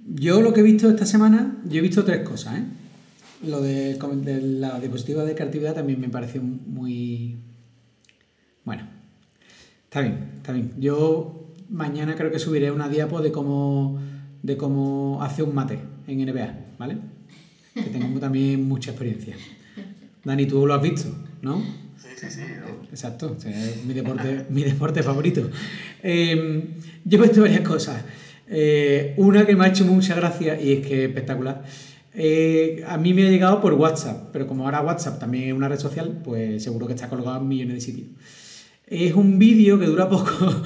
yo lo que he visto esta semana, yo he visto tres cosas. ¿eh? Lo de, la diapositiva de creatividad también me pareció muy... Bueno, está bien, está bien. Yo mañana creo que subiré una diapo de cómo, de cómo hace un mate en NBA, ¿vale? Que tengo también mucha experiencia. Dani, tú lo has visto, ¿no? Sí, sí, sí. ¿no? Exacto, es mi deporte, *laughs* mi deporte favorito. Eh, yo he visto varias cosas. Eh, una que me ha hecho mucha gracia y es que es espectacular. Eh, a mí me ha llegado por WhatsApp, pero como ahora WhatsApp también es una red social, pues seguro que está colgado en millones de sitios. Es un vídeo que dura *laughs* poco.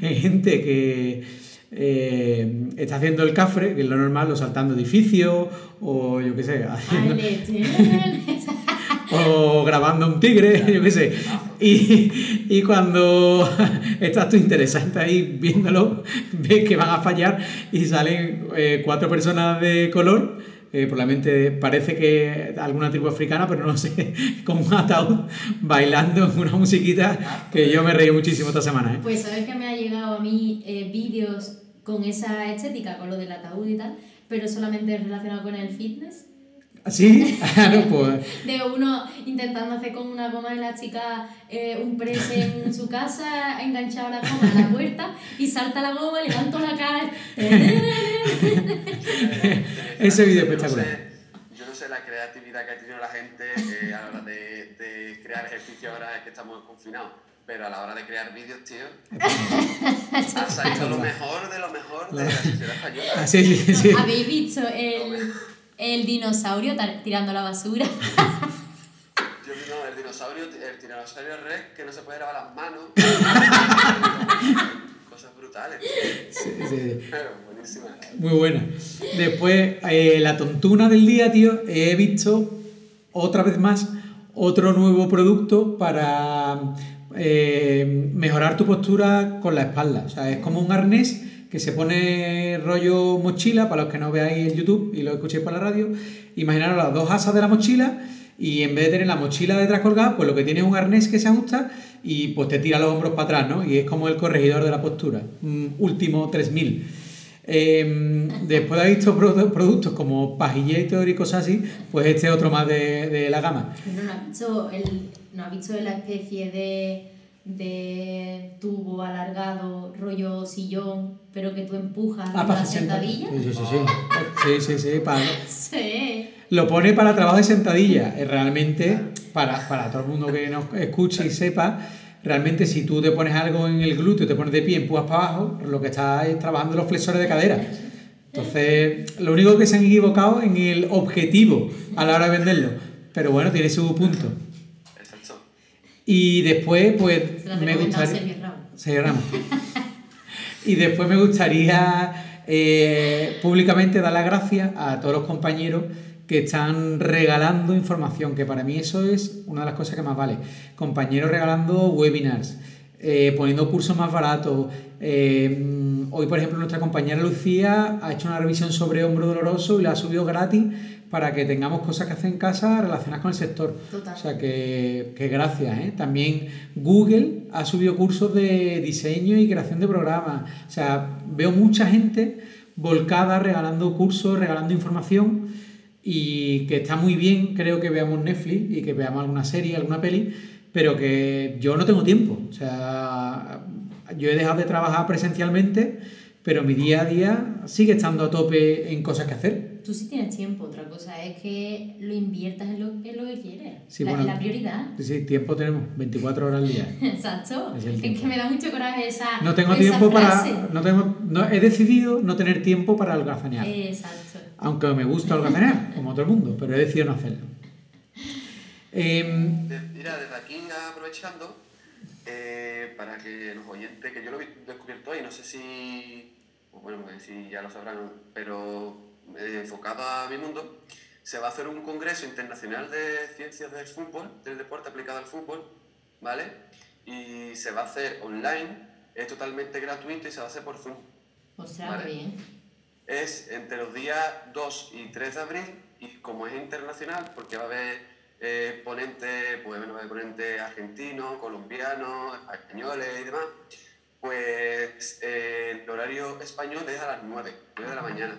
gente que eh, está haciendo el cafre, que es lo normal, o saltando edificios, o yo qué sé, haciendo, *laughs* o grabando un tigre, *laughs* yo qué sé. Y, y cuando *laughs* estás tú interesante ahí viéndolo, *laughs* ves que van a fallar y salen eh, cuatro personas de color. Eh, probablemente parece que alguna tribu africana, pero no sé, con un ataúd bailando una musiquita que yo me reí muchísimo esta semana. ¿eh? Pues sabes que me ha llegado a mí eh, vídeos con esa estética, con lo del ataúd y tal, pero solamente relacionado con el fitness. ¿Sí? *laughs* no, pues. De uno intentando hacer con una goma de la chica eh, un press en su casa, enganchado la goma a la puerta y salta la goma, levanto la cara. *laughs* Ese vídeo Yo no espectacular. sé- Yo no sé la creatividad que ha tenido la gente eh, a la hora de, de crear ejercicio ahora que estamos confinados, pero a la hora de crear vídeos, tío, ha salido lo mejor de lo mejor de la sociedad española. Ah, sí, sí, sí. ¿Habéis visto el, el dinosaurio tirando la basura? *laughs* Yo no, el dinosaurio, el tiranosaurio rex que no se puede lavar las manos. *laughs* Cosas brutales, Sí, sí. pero buenísimas. Muy buena. Después, eh, la tontuna del día, tío, he visto otra vez más otro nuevo producto para eh, mejorar tu postura con la espalda. O sea, es como un arnés que se pone rollo mochila, para los que no veáis en YouTube y lo escuchéis por la radio. Imaginaros las dos asas de la mochila y en vez de tener la mochila detrás colgada, pues lo que tiene es un arnés que se ajusta y pues te tira los hombros para atrás, ¿no? Y es como el corregidor de la postura. Último 3000. Eh, después de haber visto produ- productos como Pagillator y cosas así, pues este es otro más de, de la gama. ¿No, no, has visto el, ¿No has visto la especie de, de tubo alargado, rollo sillón, pero que tú empujas Ah, para sentadilla? Sí, sí, sí. Sí, sí, sí, para- *laughs* Sí. Lo pone para trabajo de sentadilla. Es realmente, para, para todo el mundo que nos escuche y sepa, realmente si tú te pones algo en el glúteo, te pones de pie, empujas para abajo, lo que estás es trabajando los flexores de cadera. Entonces, lo único que se han equivocado en el objetivo a la hora de venderlo. Pero bueno, tiene su punto. Y después, pues, Se la me gustaría... Sergio Ramos. Sergio Ramos. y después me gustaría eh, públicamente dar las gracias a todos los compañeros que están regalando información, que para mí eso es una de las cosas que más vale. Compañeros regalando webinars, eh, poniendo cursos más baratos. Eh, hoy, por ejemplo, nuestra compañera Lucía ha hecho una revisión sobre hombro doloroso y la ha subido gratis para que tengamos cosas que hacer en casa relacionadas con el sector. Total. O sea que, que gracias. ¿eh? También Google ha subido cursos de diseño y creación de programas. O sea, veo mucha gente volcada regalando cursos, regalando información y que está muy bien, creo que veamos Netflix y que veamos alguna serie, alguna peli, pero que yo no tengo tiempo. O sea, yo he dejado de trabajar presencialmente, pero mi día a día sigue estando a tope en cosas que hacer. Tú sí tienes tiempo, otra cosa es que lo inviertas en lo, en lo que quieres. Sí, la, bueno, la prioridad. Sí, sí, tiempo tenemos, 24 horas al día. *laughs* Exacto. Es el Es, que me da mucho coraje esa. No tengo esa tiempo frase. para. No tengo, no, he decidido no tener tiempo para holgazanear. Exacto. Aunque me gusta holgazanear, *laughs* como todo el mundo, pero he decidido no hacerlo. Em, Mira, desde aquí aprovechando, eh, para que los oyentes, que yo lo he descubierto hoy, no sé si, pues bueno, pues si ya lo sabrán, pero eh, enfocado a mi mundo, se va a hacer un congreso internacional de ciencias del fútbol, del deporte aplicado al fútbol, ¿vale? Y se va a hacer online, es totalmente gratuito y se va a hacer por Zoom. Vale. qué bien. Es entre los días 2 y 3 de abril y como es internacional, porque va a haber eh, ponentes, pues bueno, va a haber ponentes argentinos, colombianos, españoles y demás, pues eh, el horario español es a las 9, 9 de la mañana,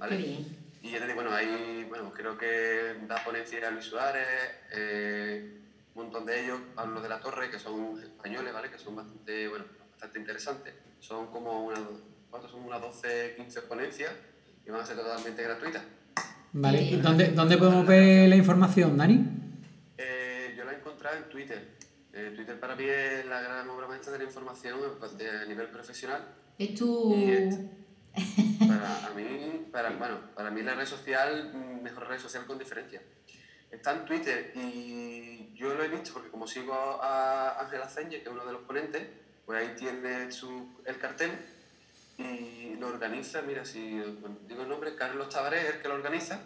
¿vale? Qué bien. Y ya te digo, bueno, ahí, bueno, creo que da ponencia Luis Suárez, eh, un montón de ellos, Pablo de la Torre, que son españoles, ¿vale? Que son bastante, bueno, bastante interesantes. Son como unas, ¿cuántos son? Unas 12, 15 ponencias y van a ser totalmente gratuitas. vale, ¿y dónde, dónde podemos ver la información, Dani? Eh, yo la he encontrado en Twitter. Eh, Twitter para mí es la gran obra maestra de la información pues, de- a nivel profesional. Es tu. Y es- Para a mí, para, bueno, para mí la red social, mejor red social con diferencia. Está en Twitter y yo lo he visto porque como sigo a Ángela Zenye, que es uno de los ponentes, pues ahí tiene su, el cartel y lo organiza, mira, si digo el nombre, Carlos Tabaré es el que lo organiza.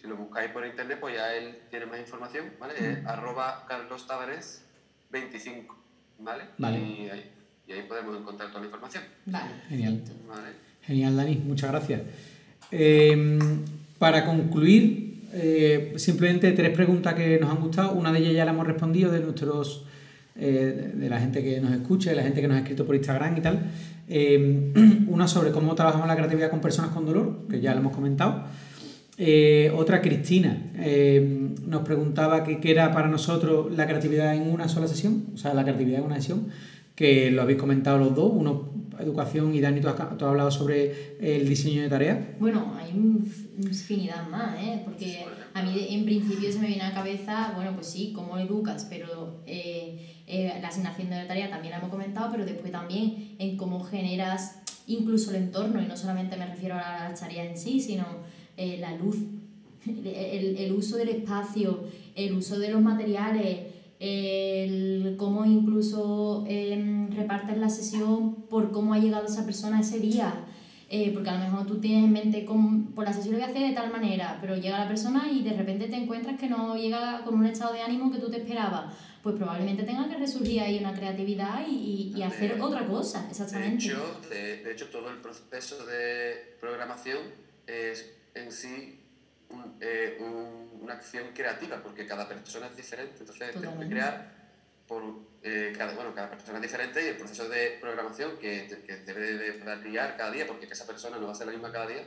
Si lo buscáis por internet, pues ya él tiene más información, ¿vale? Es arroba Carlos Tavares 25, ¿vale? Vale. Y ahí, y ahí podemos encontrar toda la información, Vale. Genial. ¿vale? Genial, Dani, muchas gracias. Eh, para concluir, eh, simplemente tres preguntas que nos han gustado. Una de ellas ya la hemos respondido de nuestros eh, de la gente que nos escucha, de la gente que nos ha escrito por Instagram y tal. Eh, *clears throat* una sobre cómo trabajamos la creatividad con personas con dolor, que ya lo hemos comentado. Eh, otra, Cristina, eh, nos preguntaba qué era para nosotros la creatividad en una sola sesión, o sea, la creatividad en una sesión, que lo habéis comentado los dos, uno educación y Dani, tú has, hablado sobre el diseño de tareas. Bueno, hay inf- infinidad más, ¿eh? Porque a mí en principio se me viene a la cabeza, bueno, pues sí, cómo educas, pero eh, eh, la asignación de la tarea también la hemos comentado, pero después también en cómo generas incluso el entorno, y no solamente me refiero a las tareas en sí, sino eh, la luz, *laughs* el uso del espacio, el uso de los materiales, el cómo incluso em, repartes la sesión por cómo ha llegado esa persona ese día. Eh, porque a lo mejor tú tienes en mente, con, por la sesión lo voy a hacer de tal manera, pero llega la persona y de repente te encuentras que no llega con un estado de ánimo que tú te esperabas. Pues probablemente tenga que resurgir ahí una creatividad y, y- y hacer otra cosa, De exactamente. hecho, de, de hecho, todo el proceso de programación es en sí un- eh, un- una acción creativa, porque cada persona es diferente. Entonces, tengo que crear por eh, cada, bueno, cada persona es diferente y el proceso de programación que, que debe de variar cada día, porque esa persona no va a ser la misma cada día.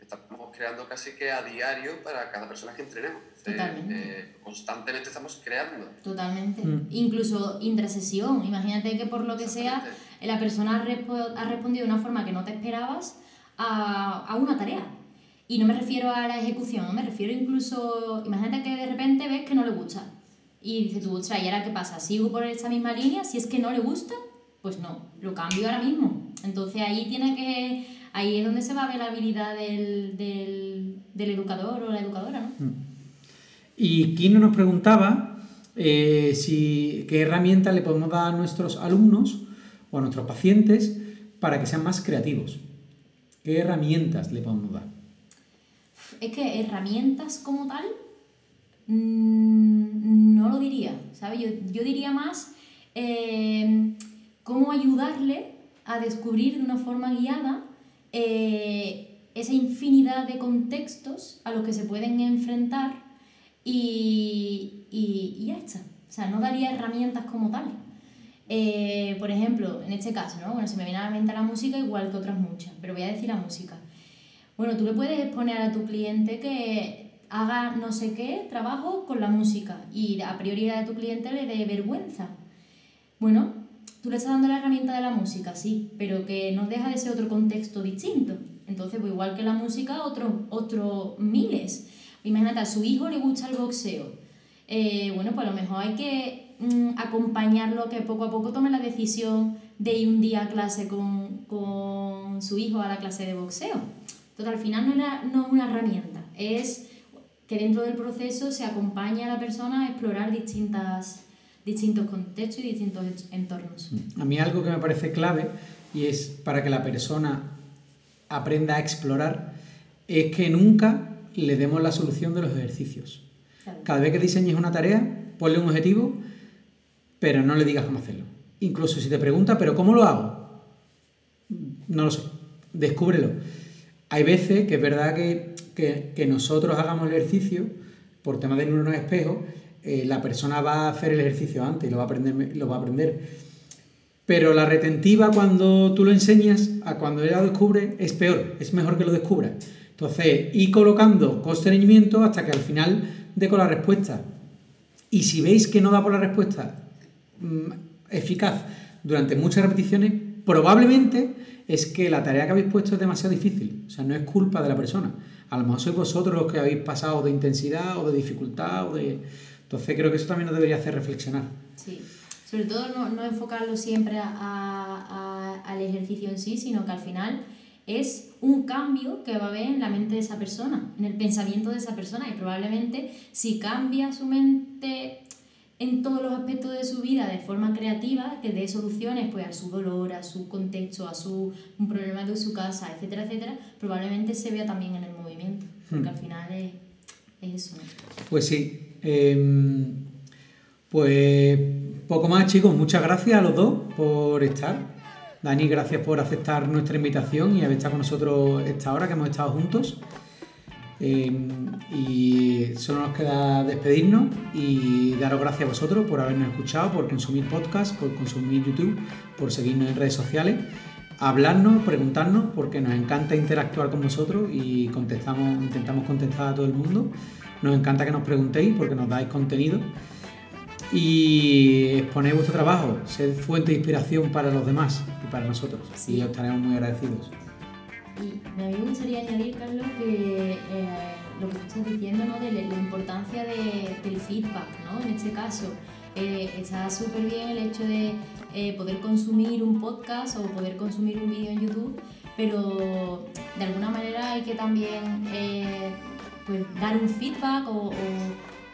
Estamos creando casi que a diario para cada persona que entrenemos. Entonces, Totalmente. eh, constantemente estamos creando. Totalmente. Mm. Incluso intrasesión. Imagínate que por lo que sea la persona ha, respo- ha respondido de una forma que no te esperabas a, a una tarea. Y no me refiero a la ejecución, me refiero incluso, imagínate que de repente ves que no le gusta. Y dices tú, ostras, ¿y ahora qué pasa? ¿Sigo por esa misma línea? Si es que no le gusta, pues no, lo cambio ahora mismo. Entonces ahí tiene que, ahí es donde se va a ver la habilidad del, del, del educador o la educadora, ¿no? Y Kino nos preguntaba eh, si, qué herramientas le podemos dar a nuestros alumnos o a nuestros pacientes para que sean más creativos. ¿Qué herramientas le podemos dar? Es que herramientas como tal, mm, no lo diría, ¿sabes? Yo, yo diría más eh, cómo ayudarle a descubrir de una forma guiada eh, esa infinidad de contextos a los que se pueden enfrentar y, y, ya está. O sea, no daría herramientas como tal. Eh, por ejemplo, en este caso, ¿no? Bueno, se me viene a la mente la música igual que otras muchas, pero voy a decir la música. Bueno, tú le puedes exponer a tu cliente que haga no sé qué trabajo con la música y a priori a tu cliente le dé vergüenza. Bueno, tú le estás dando la herramienta de la música, sí, pero que no deja de ser otro contexto distinto. Entonces, pues igual que la música, otros otro miles. Imagínate, a su hijo le gusta el boxeo. Eh, bueno, pues a lo mejor hay que mm, acompañarlo que poco a poco tome la decisión de ir un día a clase con, con su hijo a la clase de boxeo. Entonces, al final no, era, no es una herramienta, es que dentro del proceso se acompaña a la persona a explorar distintas, distintos contextos y distintos entornos. A mí algo que me parece clave y es para que la persona aprenda a explorar es que nunca le demos la solución de los ejercicios. Cada vez que diseñes una tarea, ponle un objetivo, pero no le digas cómo hacerlo. Incluso si te pregunta, ¿pero cómo lo hago? No lo sé. Descúbrelo. Hay veces que es verdad que, nosotros hagamos el ejercicio, por tema de neuronas espejo, eh, la persona va a hacer el ejercicio antes y lo va a aprender. Lo va a aprender. Pero la retentiva cuando tú lo enseñas a cuando ella lo descubre es peor, es mejor que lo descubra. Entonces, ir colocando constreñimiento hasta que al final dé con la respuesta. Y si veis que no da por la respuesta mm, eficaz durante muchas repeticiones, probablemente es que la tarea que habéis puesto es demasiado difícil. O sea, no es culpa de la persona. A lo mejor sois vosotros los que habéis pasado de intensidad o de dificultad o de... Entonces creo que eso también nos debería hacer reflexionar. Sí. Sobre todo no, enfocarlo siempre al ejercicio en sí, sino que al final es un cambio que va a haber en la mente de esa persona, en el pensamiento de esa persona y probablemente si cambia su mente en todos los aspectos de su vida de forma creativa, que dé soluciones pues, a su dolor, a su contexto, a su un problema de su casa, etcétera, etcétera, probablemente se vea también en el movimiento, porque al hmm. final es, eso. Pues sí. Em, pues poco más chicos, muchas gracias a los dos por estar. Dani, gracias por aceptar nuestra invitación y haber estado con nosotros esta hora que hemos estado juntos. Em, y solo nos queda despedirnos y daros gracias a vosotros por habernos escuchado, por consumir podcast, por consumir YouTube, por seguirnos en redes sociales, hablarnos, preguntarnos, porque nos encanta interactuar con vosotros y contestamos, intentamos contestar a todo el mundo. Nos encanta que nos preguntéis porque nos dais contenido y exponer vuestro trabajo, ser fuente de inspiración para los demás y para nosotros. Y os estaremos muy agradecidos. Y a mí me gustaría añadir, Carlos, que eh, lo que tú estás diciendo, ¿no? de la importancia del feedback, ¿no? En este caso, eh, está súper bien el hecho de eh, poder consumir un podcast o poder consumir un vídeo en YouTube, pero de alguna manera hay que también pues, dar un feedback o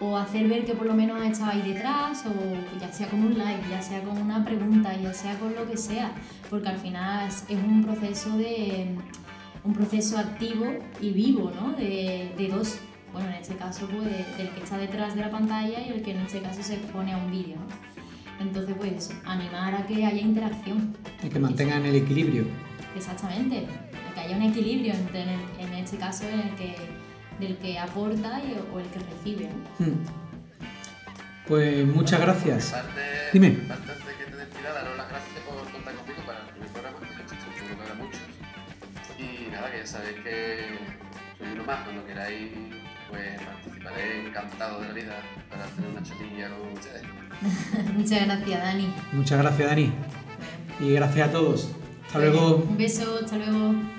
o hacer ver que por lo menos estado ahí detrás, o ya sea con un like, ya sea con una pregunta, ya sea con lo que sea, porque al final es un proceso de un proceso activo y vivo, ¿no? De, de dos, bueno, en este caso pues del que está detrás de la pantalla y el que en este caso se expone a un vídeo, Entonces pues animar a que haya interacción. Y que mantengan el equilibrio. Exactamente, que haya un equilibrio entre en este caso en el que del que aporta o el que recibe. Hmm. Pues muchas gracias. Dime. Antes de que te despidas, daros las gracias nada, que ya sabéis que soy uno más, cuando queráis, pues participaré encantado de la vida para tener una chatilla con ustedes. *laughs* muchas gracias, Dani. Muchas gracias, Dani. Y gracias a todos. Hasta luego. Un beso, hasta luego.